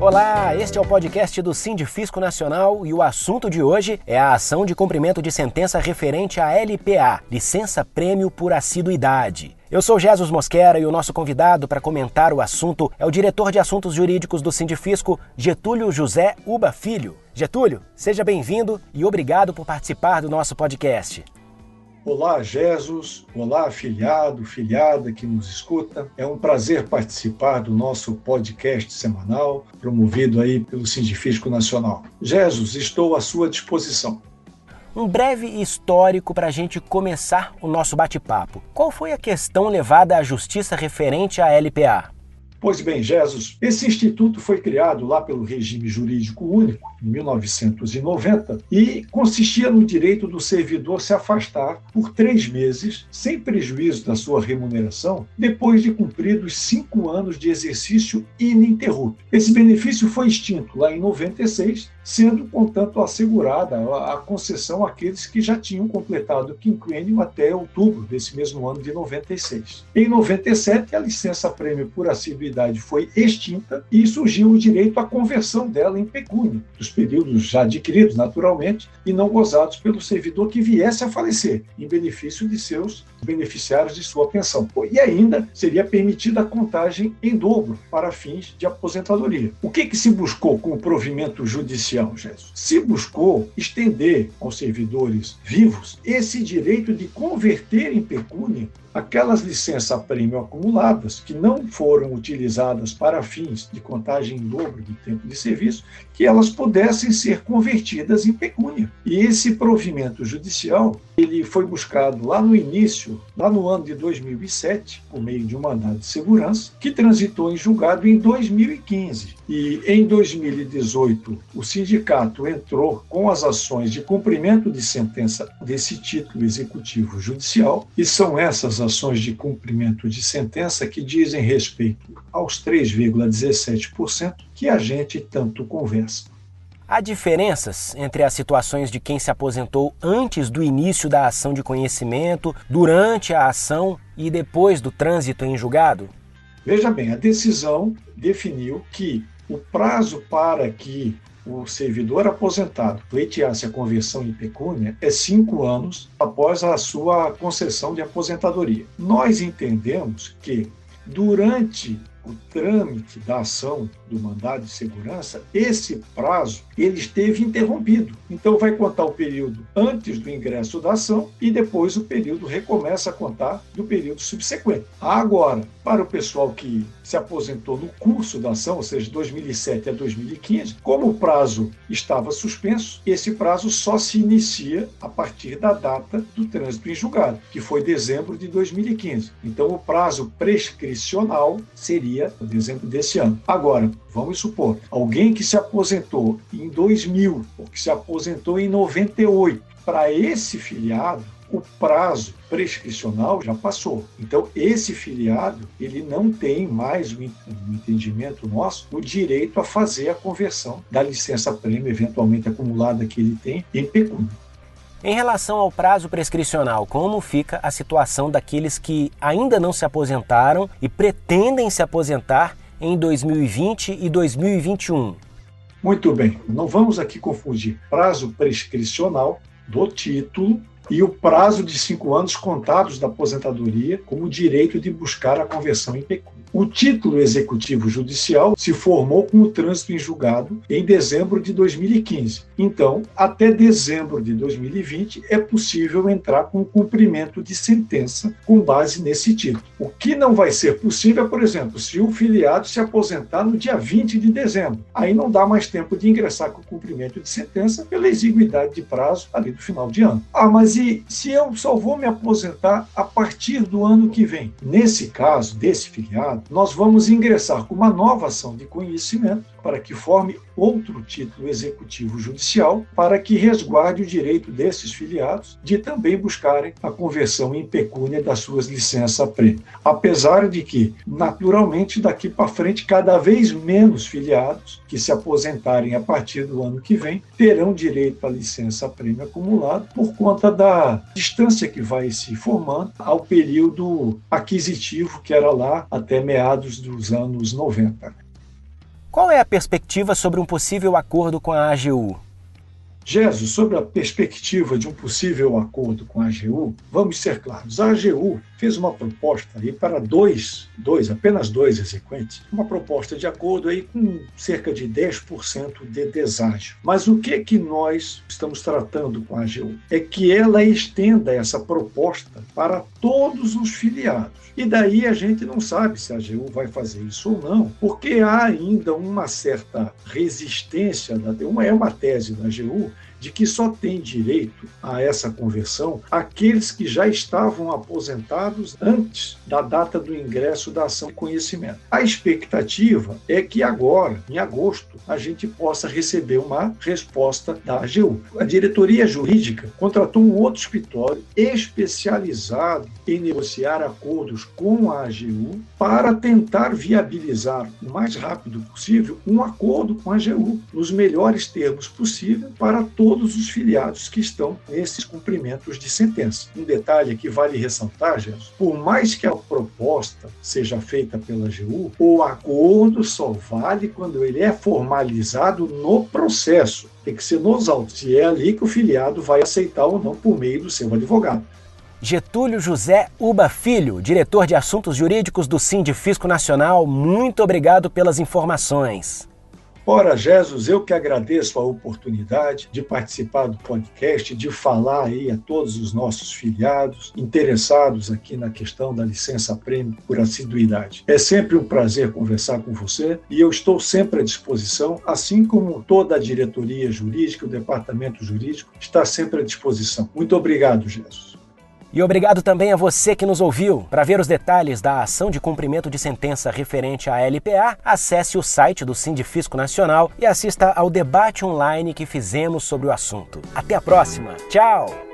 Olá, este é o podcast do Sindifisco Nacional e o assunto de hoje é a ação de cumprimento de sentença referente à LPA, Licença Prêmio por Assiduidade. Eu sou Jesus Mosquera e o nosso convidado para comentar o assunto é o diretor de assuntos jurídicos do Sindifisco, Getúlio José Uba Filho. Getúlio, seja bem-vindo e obrigado por participar do nosso podcast. Olá, Jesus. Olá, afiliado, filiada que nos escuta. É um prazer participar do nosso podcast semanal, promovido aí pelo Sindifisco Nacional. Jesus, estou à sua disposição. Um breve histórico para a gente começar o nosso bate-papo. Qual foi a questão levada à justiça referente à LPA? Pois bem, Jesus, esse instituto foi criado lá pelo regime jurídico único, em 1990, e consistia no direito do servidor se afastar por três meses, sem prejuízo da sua remuneração, depois de cumpridos cinco anos de exercício ininterrupto. Esse benefício foi extinto lá em 96 sendo, contanto, assegurada a concessão àqueles que já tinham completado o quinquênio até outubro desse mesmo ano de 96. Em 97, a licença-prêmio por assiduidade foi extinta e surgiu o direito à conversão dela em pecúnia, dos períodos já adquiridos, naturalmente, e não gozados pelo servidor que viesse a falecer, em benefício de seus beneficiários de sua pensão. E ainda seria permitida a contagem em dobro para fins de aposentadoria. O que, que se buscou com o provimento judicial? Jesus. Se buscou estender aos servidores vivos esse direito de converter em pecúnia aquelas licença-prêmio acumuladas que não foram utilizadas para fins de contagem em dobro de tempo de serviço, que elas pudessem ser convertidas em pecúnia. E esse provimento judicial, ele foi buscado lá no início, lá no ano de 2007, por meio de um mandado de segurança, que transitou em julgado em 2015. E em 2018, o sindicato entrou com as ações de cumprimento de sentença desse título executivo judicial, e são essas ações de cumprimento de sentença que dizem respeito aos 3,17% que a gente tanto conversa. Há diferenças entre as situações de quem se aposentou antes do início da ação de conhecimento, durante a ação e depois do trânsito em julgado? Veja bem, a decisão definiu que o prazo para que o servidor aposentado pleiteasse a conversão em pecúnia é cinco anos após a sua concessão de aposentadoria. Nós entendemos que, durante o trâmite da ação do mandado de segurança, esse prazo ele esteve interrompido. Então vai contar o período antes do ingresso da ação e depois o período recomeça a contar do período subsequente. Agora, para o pessoal que se aposentou no curso da ação, ou seja, 2007 a 2015, como o prazo estava suspenso, esse prazo só se inicia a partir da data do trânsito em julgado, que foi dezembro de 2015. Então o prazo prescricional seria dezembro desse ano. Agora, vamos supor, alguém que se aposentou em 2000 ou que se aposentou em 98, para esse filiado o prazo prescricional já passou. Então, esse filiado, ele não tem mais, no entendimento nosso, o direito a fazer a conversão da licença-prêmio eventualmente acumulada que ele tem em pecúnia. Em relação ao prazo prescricional, como fica a situação daqueles que ainda não se aposentaram e pretendem se aposentar em 2020 e 2021? Muito bem, não vamos aqui confundir prazo prescricional do título e o prazo de cinco anos contados da aposentadoria como direito de buscar a conversão em pecúnia. O título executivo judicial se formou com o trânsito em julgado em dezembro de 2015. Então, até dezembro de 2020 é possível entrar com o cumprimento de sentença com base nesse título. O que não vai ser possível é, por exemplo, se o filiado se aposentar no dia 20 de dezembro. Aí não dá mais tempo de ingressar com o cumprimento de sentença pela exiguidade de prazo ali do final de ano. Ah, mas e se eu só vou me aposentar a partir do ano que vem? Nesse caso, desse filiado, nós vamos ingressar com uma nova ação de conhecimento para que forme outro título executivo judicial para que resguarde o direito desses filiados de também buscarem a conversão em pecúnia das suas licenças prêmio. Apesar de que, naturalmente, daqui para frente, cada vez menos filiados que se aposentarem a partir do ano que vem terão direito à licença prêmio acumulado por conta da distância que vai se formando ao período aquisitivo que era lá até meados dos anos 90. Qual é a perspectiva sobre um possível acordo com a AGU? Jesus, sobre a perspectiva de um possível acordo com a AGU, vamos ser claros. A AGU fez uma proposta aí para dois, dois, apenas dois exequentes, uma proposta de acordo aí com cerca de 10% de deságio. Mas o que é que nós estamos tratando com a AGU? É que ela estenda essa proposta para todos os filiados. E daí a gente não sabe se a AGU vai fazer isso ou não, porque há ainda uma certa resistência, uma, é uma tese da AGU, de que só tem direito a essa conversão aqueles que já estavam aposentados antes da data do ingresso da ação de conhecimento. A expectativa é que agora, em agosto, a gente possa receber uma resposta da AGU. A diretoria jurídica contratou um outro escritório especializado em negociar acordos com a AGU para tentar viabilizar o mais rápido possível um acordo com a AGU nos melhores termos possíveis para todos todos os filiados que estão nesses cumprimentos de sentença. Um detalhe que vale ressaltar, Jesus, por mais que a proposta seja feita pela AGU, o acordo só vale quando ele é formalizado no processo. Tem que ser nos autos. E é ali que o filiado vai aceitar ou não por meio do seu advogado. Getúlio José Uba Filho, diretor de assuntos jurídicos do Sindifisco Nacional, muito obrigado pelas informações. Ora, Jesus, eu que agradeço a oportunidade de participar do podcast, de falar aí a todos os nossos filiados interessados aqui na questão da licença prêmio por assiduidade. É sempre um prazer conversar com você e eu estou sempre à disposição, assim como toda a diretoria jurídica, o departamento jurídico está sempre à disposição. Muito obrigado, Jesus. E obrigado também a você que nos ouviu. Para ver os detalhes da ação de cumprimento de sentença referente à LPA, acesse o site do Sindifisco Nacional e assista ao debate online que fizemos sobre o assunto. Até a próxima. Tchau!